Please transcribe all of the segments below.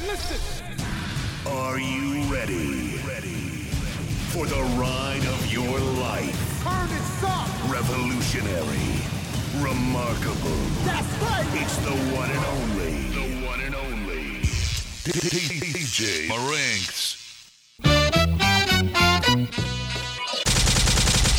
Hey, listen. Are you ready? Ready for the ride of your life? Turn it up. Revolutionary, remarkable. That's right. It's the one and only. The one and only. DJ Marinks.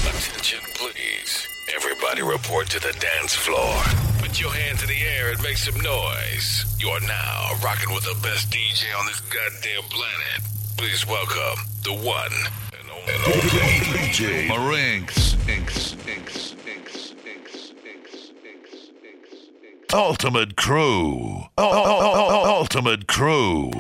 Attention, please. Everybody report to the dance floor. Put your hands in the air and make some noise. You're now rocking with the best DJ on this goddamn planet. Please welcome the one and only. DJ Marinks. Inks, inks, inks, inks, inks, inks, inks. Ultimate Crew. Ultimate Crew.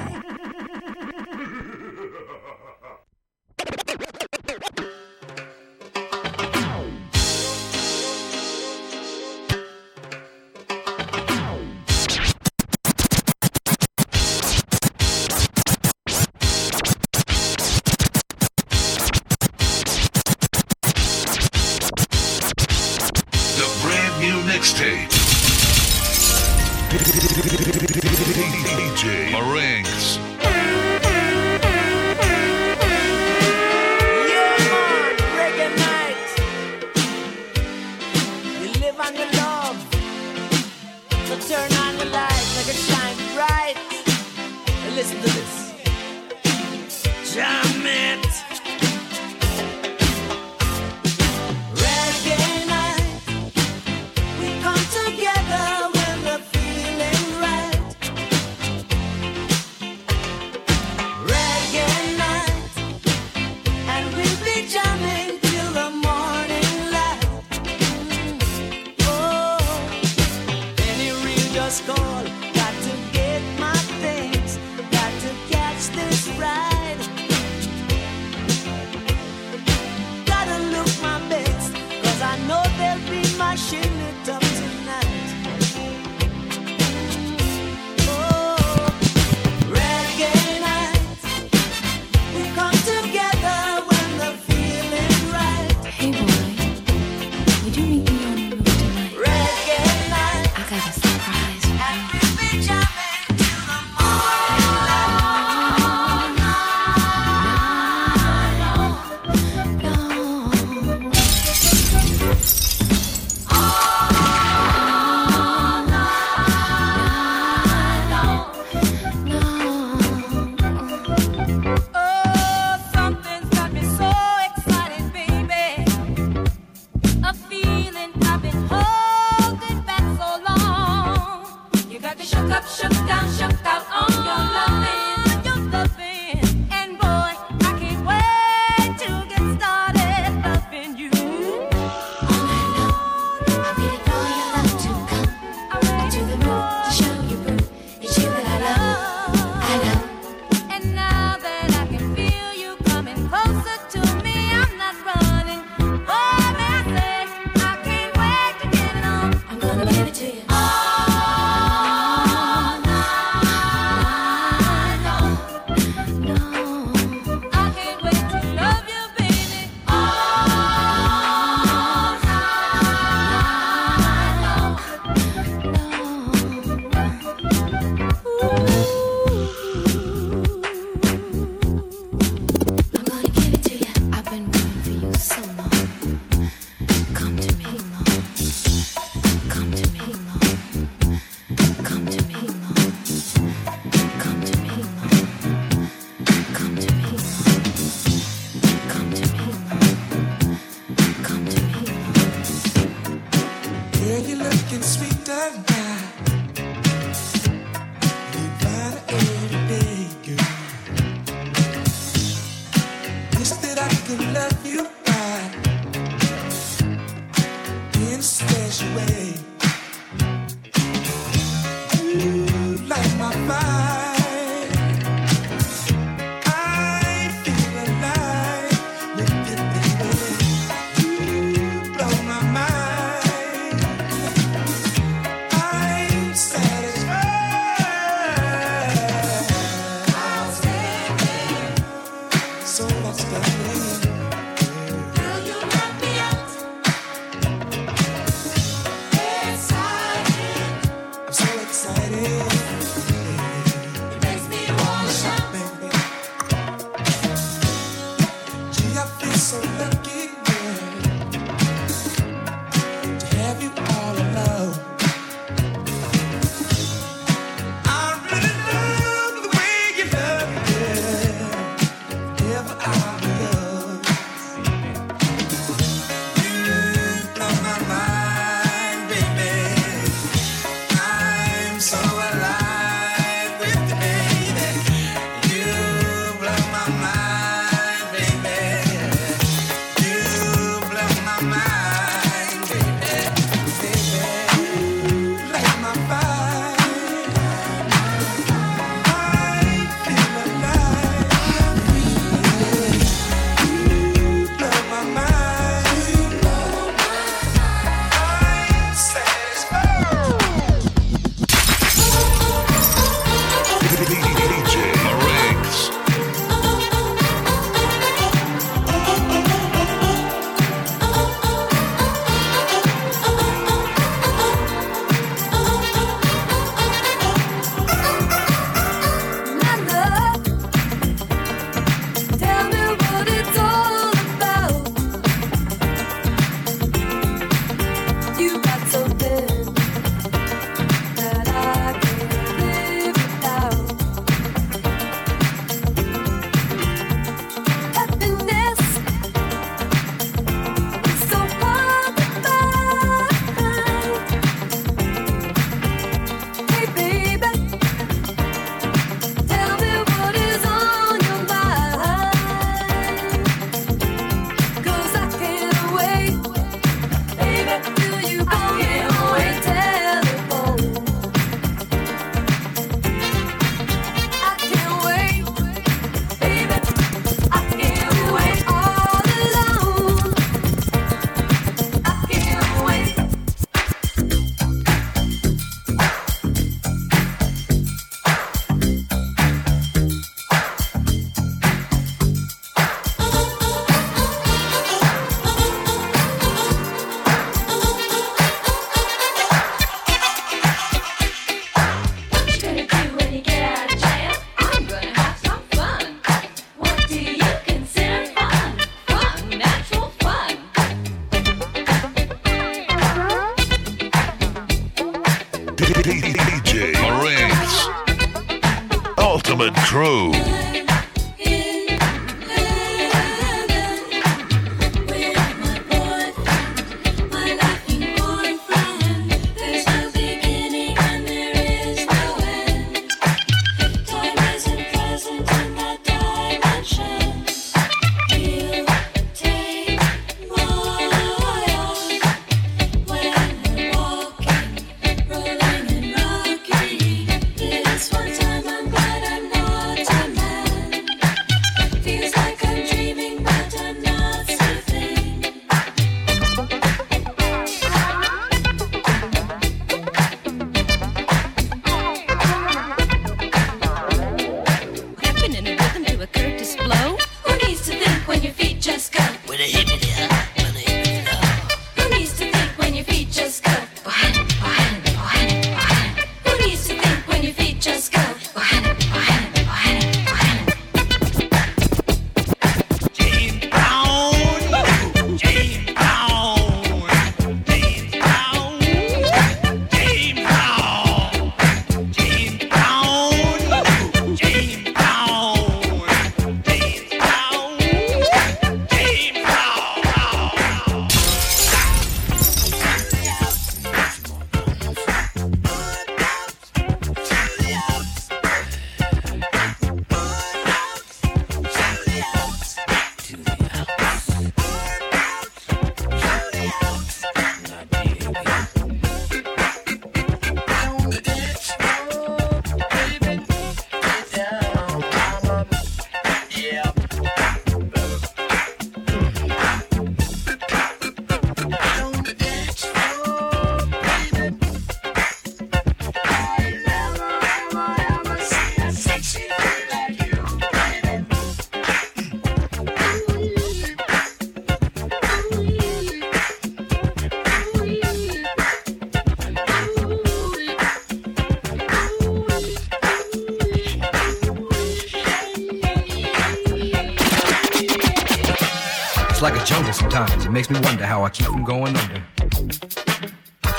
Wonder how I keep from going under.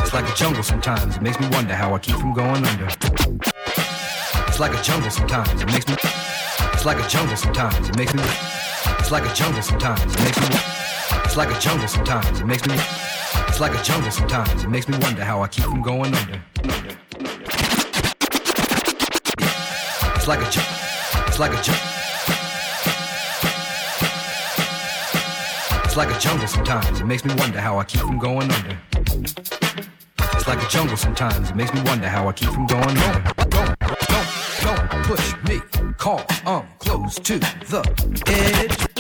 It's like a jungle sometimes. It makes me wonder how I keep from going under. It's like a jungle sometimes. It makes me. It's like a jungle sometimes. It makes me. It's like a jungle sometimes. It makes me. It's like a jungle sometimes. It makes me. It's like a jungle sometimes. It makes me wonder how I keep from going under. It's like a. jungle. It's like a jungle. It's like a jungle sometimes. It makes me wonder how I keep from going under. It's like a jungle sometimes. It makes me wonder how I keep from going under. Don't, don't, don't push me. Call, um, close. close to the edge.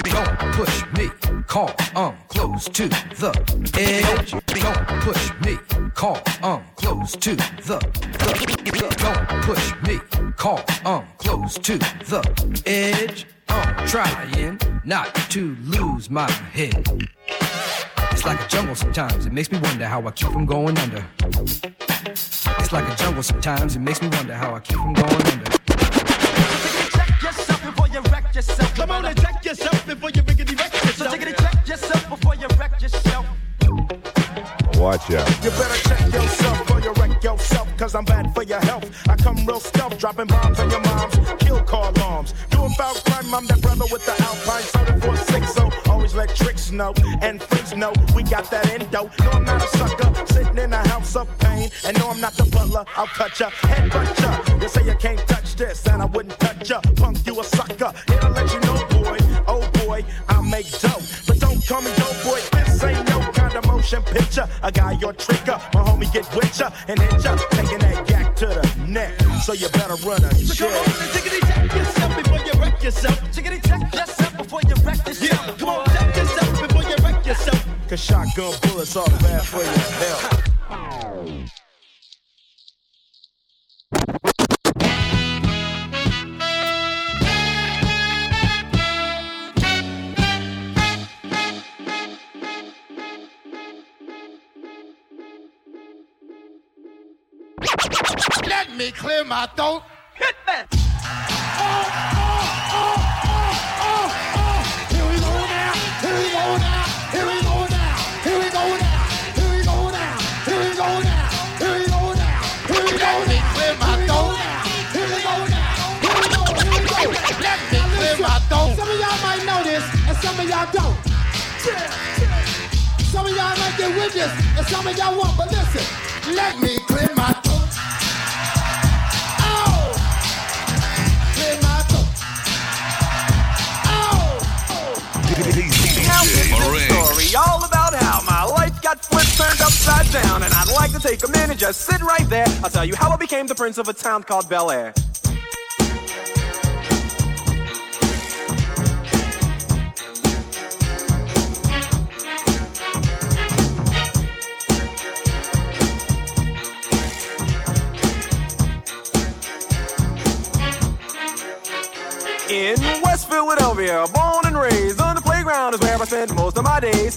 It makes me wonder how I keep from going under. It's like a jungle sometimes, it makes me wonder how I keep from going under. Check yourself before you wreck yourself. Come on and check yourself before you riggedy wreck So take it and check yourself before you wreck yourself. Watch out. You better check yourself before you wreck yourself, cause I'm bad for your health. I come real stealth, dropping bombs on your moms, kill car alarms. Doing foul crime, I'm that brother with the Alpine know and freaks know we got that endo. No, I'm not a sucker, sitting in a house of pain. And no, I'm not the butler, I'll cut ya, headbutt ya. You say you can't touch this, and I wouldn't touch ya. Punk, you a sucker. Here to let you know, boy, oh boy, I make dope, But don't call me dope boy, this ain't no kind of motion picture. I got your trigger, my homie get with ya and hit ya, taking that yak to the neck. So you better run a So check. come on and tickety check yourself before you wreck yourself. Tickety check yourself Cause shotgun bullets are bad for your health. Let me clear my throat. Hit that. Some of y'all might get with this, and some of y'all won't. But listen, let me clear my throat. Oh, clear my throat. Oh. Now DJ a story all about how my life got flipped, turned upside down, and I'd like to take a minute, just sit right there. I'll tell you how I became the prince of a town called Bel Air. Philadelphia, born and raised on the playground is where I spent most of my days.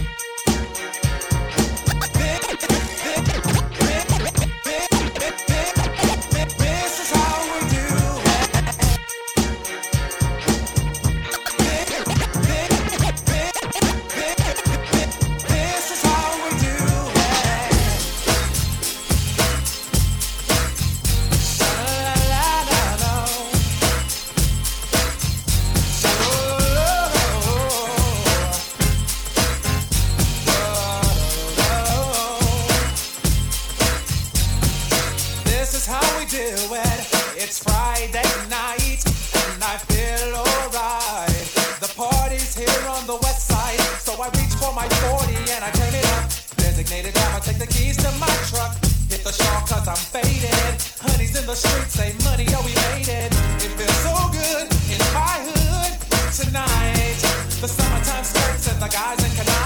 We do it. It's Friday night, and I feel alright. The party's here on the west side, so I reach for my 40 and I turn it up. Designated driver, take the keys to my truck. Hit the shawl cause I'm faded. Honey's in the streets, say money, oh we made it. It feels so good in my hood tonight. The summertime skirts and the guys in Kanai.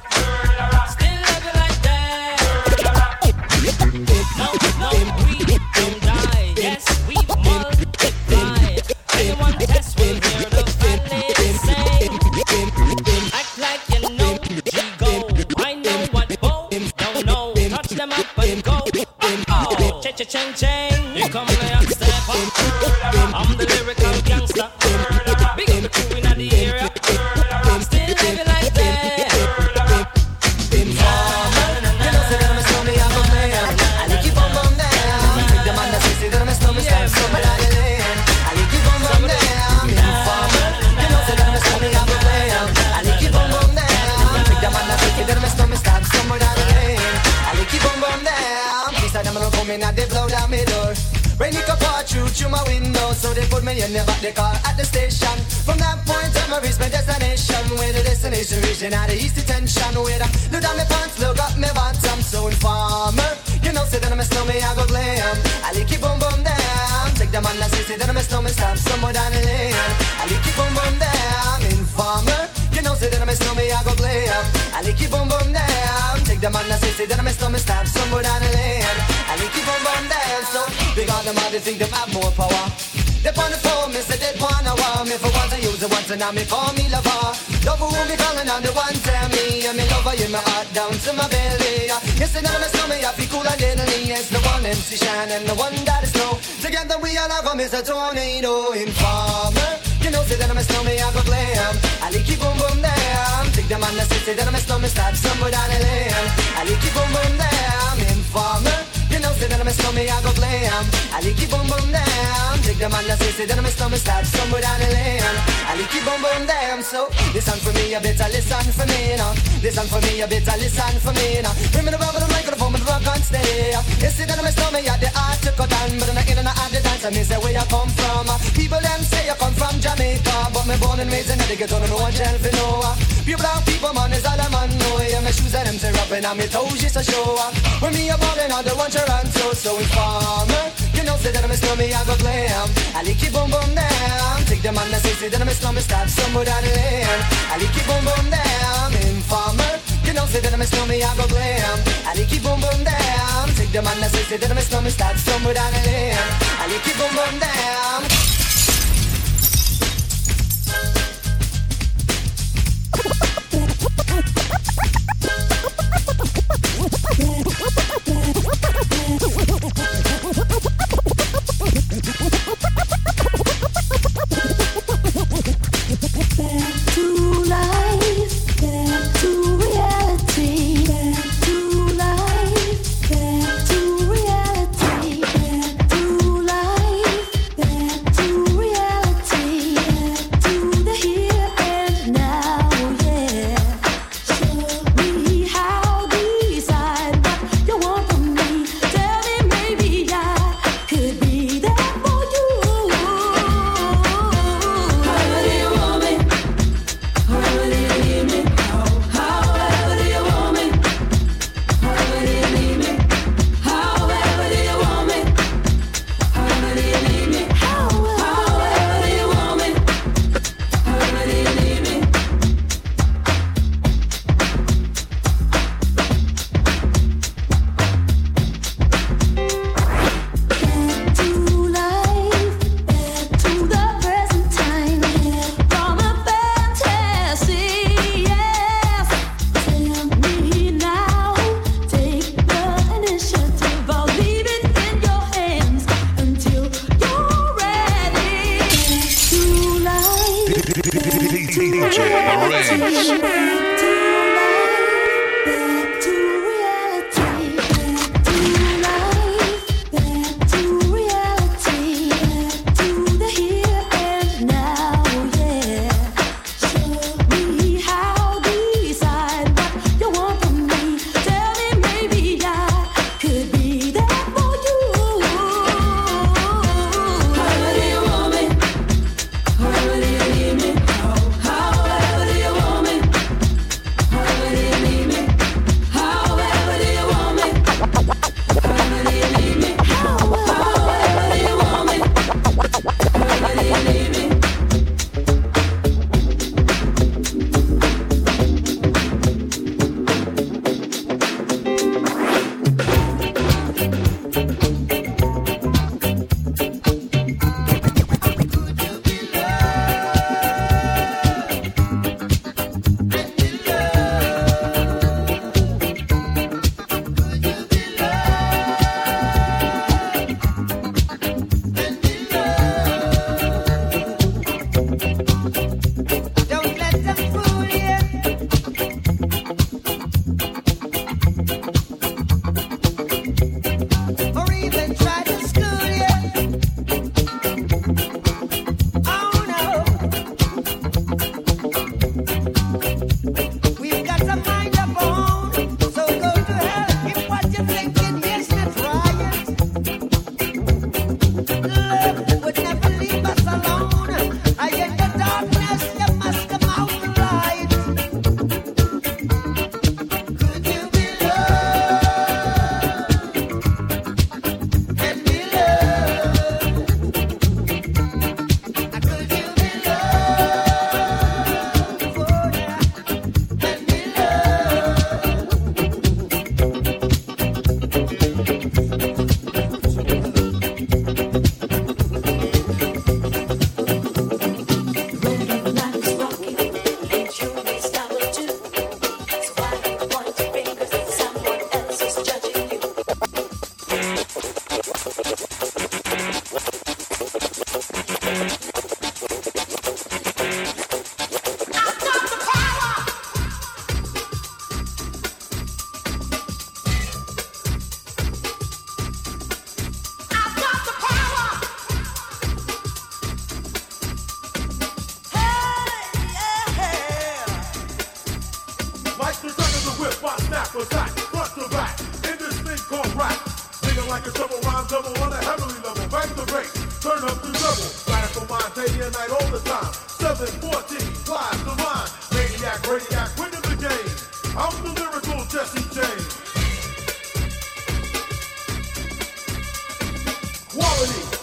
suck. my stomach, I go blam. I like it boom boom damn. Take the man that says it, then my stomach starts somewhere down the lane. I like it boom boom damn. So listen for me, you better listen for me now. Listen for me, you better listen for me now. Bring me the rubber, the microphone, but the rock can't stay. You see that my stomach, yeah, the art to cut down, but I'm inner of the dance, I miss where you come from. People them say I come from Jamaica, but me born and raised in Connecticut, don't know what you know. Pure black people, man, is all I'm on. Yeah, my shoes are them tear up, and I'm toes just a show. When me a ballin', I don't want your answers. So, so informer. You know, say that I'm a snowmy, I go glam. I lick it boom boom down. Take the man that say, say that I'm a snowmy, stop somewhere down the lane. I lick it boom boom down. Informer. You know, say that I'm a snowmy, I go glam. I lick it boom boom down. Take the man that say, say that I'm a snowmy, stop somewhere down the lane. I lick it boom boom down. like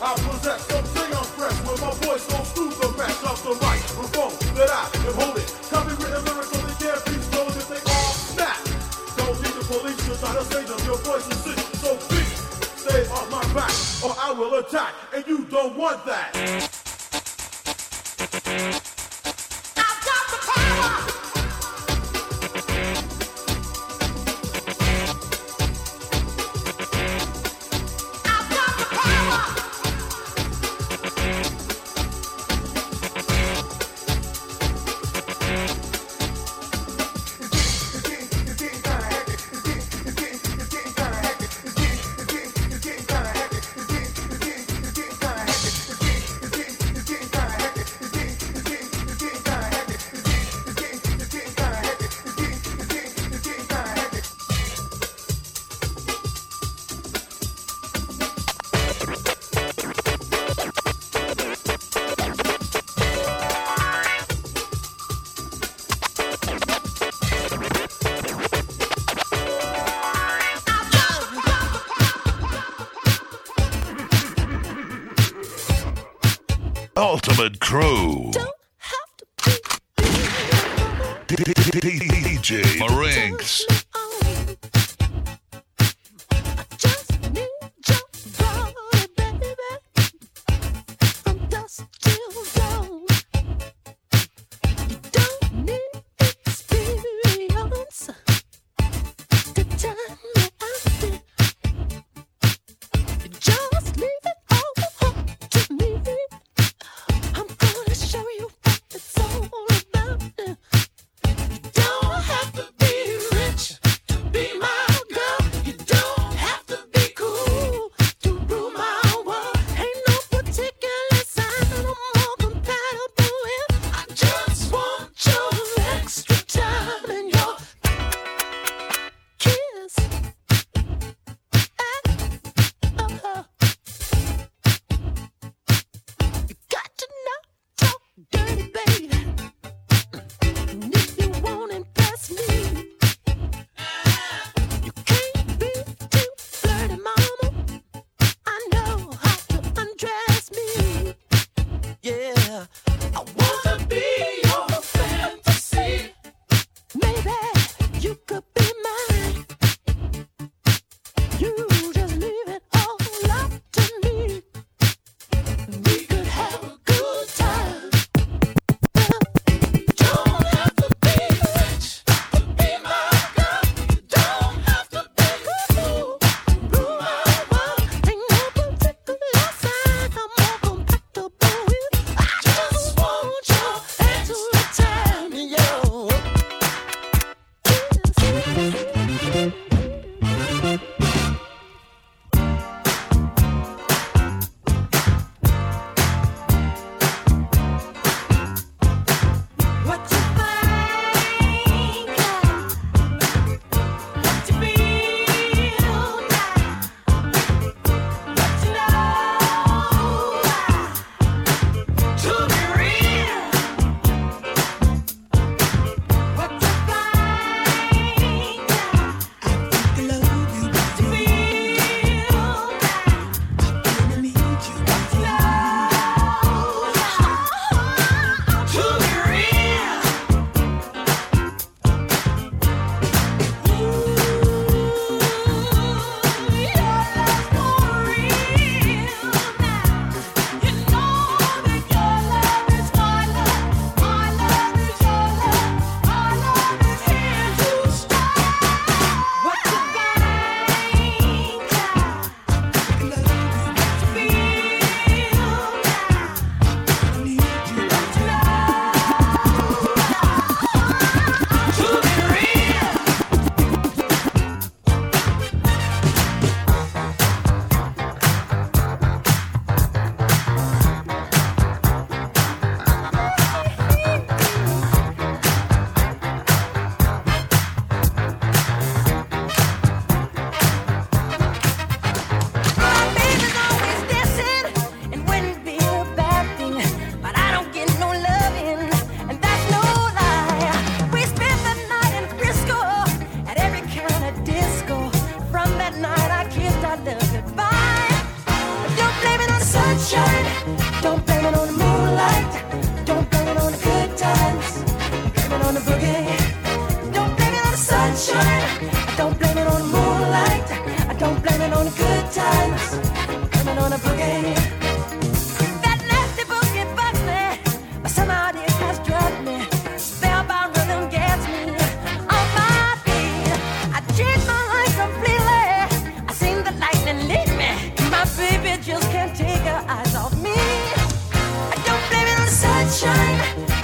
I possess something I'm fresh with my voice don't screw the match off the right remote that I am holding. Copywritten lyrics only can't be stolen if they all snap. Don't need the police to try to save them. Your voice is sick, so please stay off my back or I will attack, and you don't want that. Crew.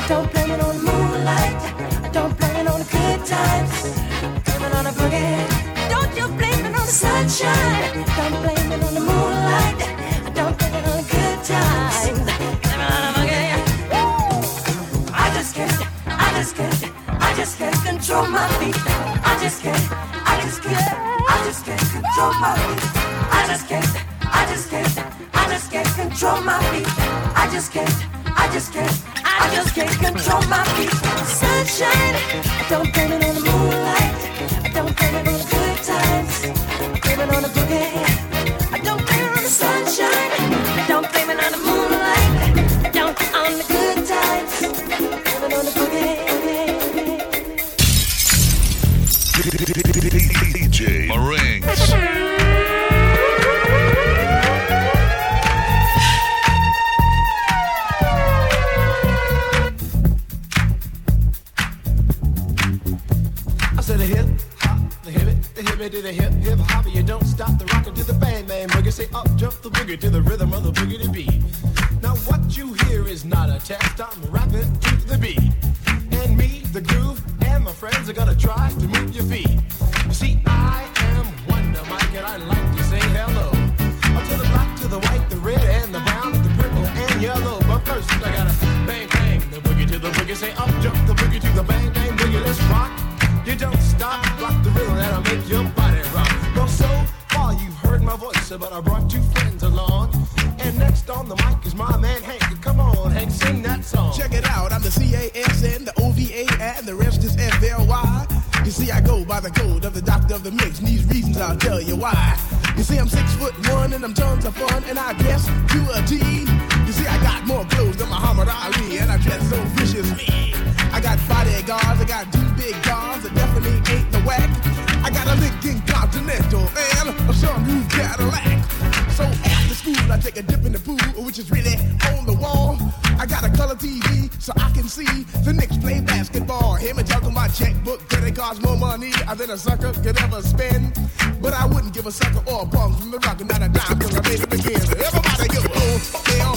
Don't blame it on the moonlight. Don't blame it on the good times. Blame on the boogie. Don't you blame it on the sunshine. Don't blame it on the moonlight. Don't blame it on the good times. Blame on the boogie. I just can't. I just can't. I just can't control my feet. I just can't. I just can't. I just can't control my feet. I just can't. I just can't. I just can't control my feet. I just can't. I just can't. Just can't control my feet. Sunshine. Don't I'll tell you why. You see, I'm six foot one, and I'm tons of fun, and I dress to a T. You see, I got more clothes than Muhammad Ali, and I dress so viciously. I got bodyguards, I got two big guns, that definitely ain't the whack. I got a Lincoln Continental and a sunroof Cadillac. So after school, I take a dip in the pool, which is really on the wall. I got a color TV so I can see the Knicks play basketball. Him and talking my checkbook, that it costs more money than a sucker could ever spend. But I wouldn't give a sucker or a bum from the rock not a dime till I made it begin. Everybody go, oh,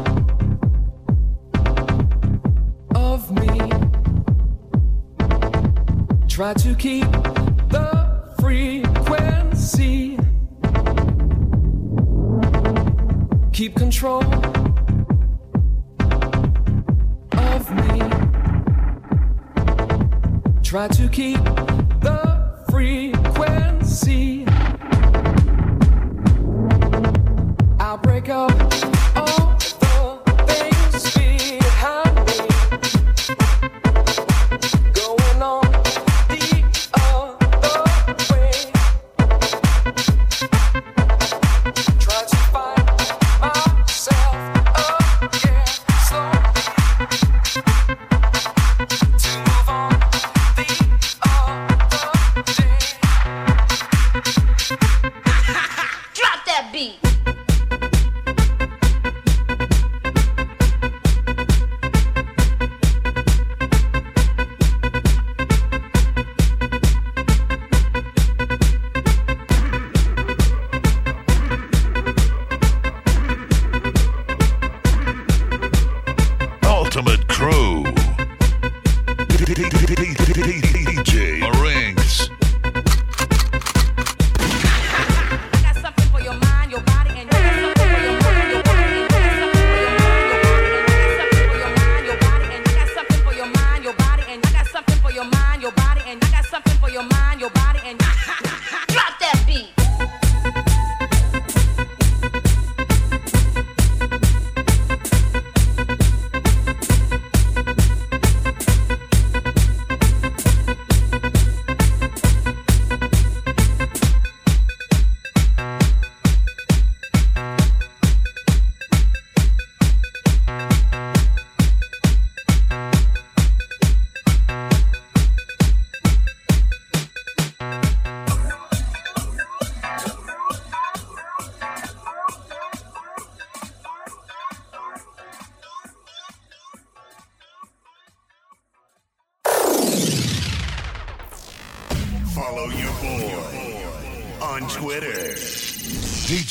To keep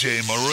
DJ Marinks.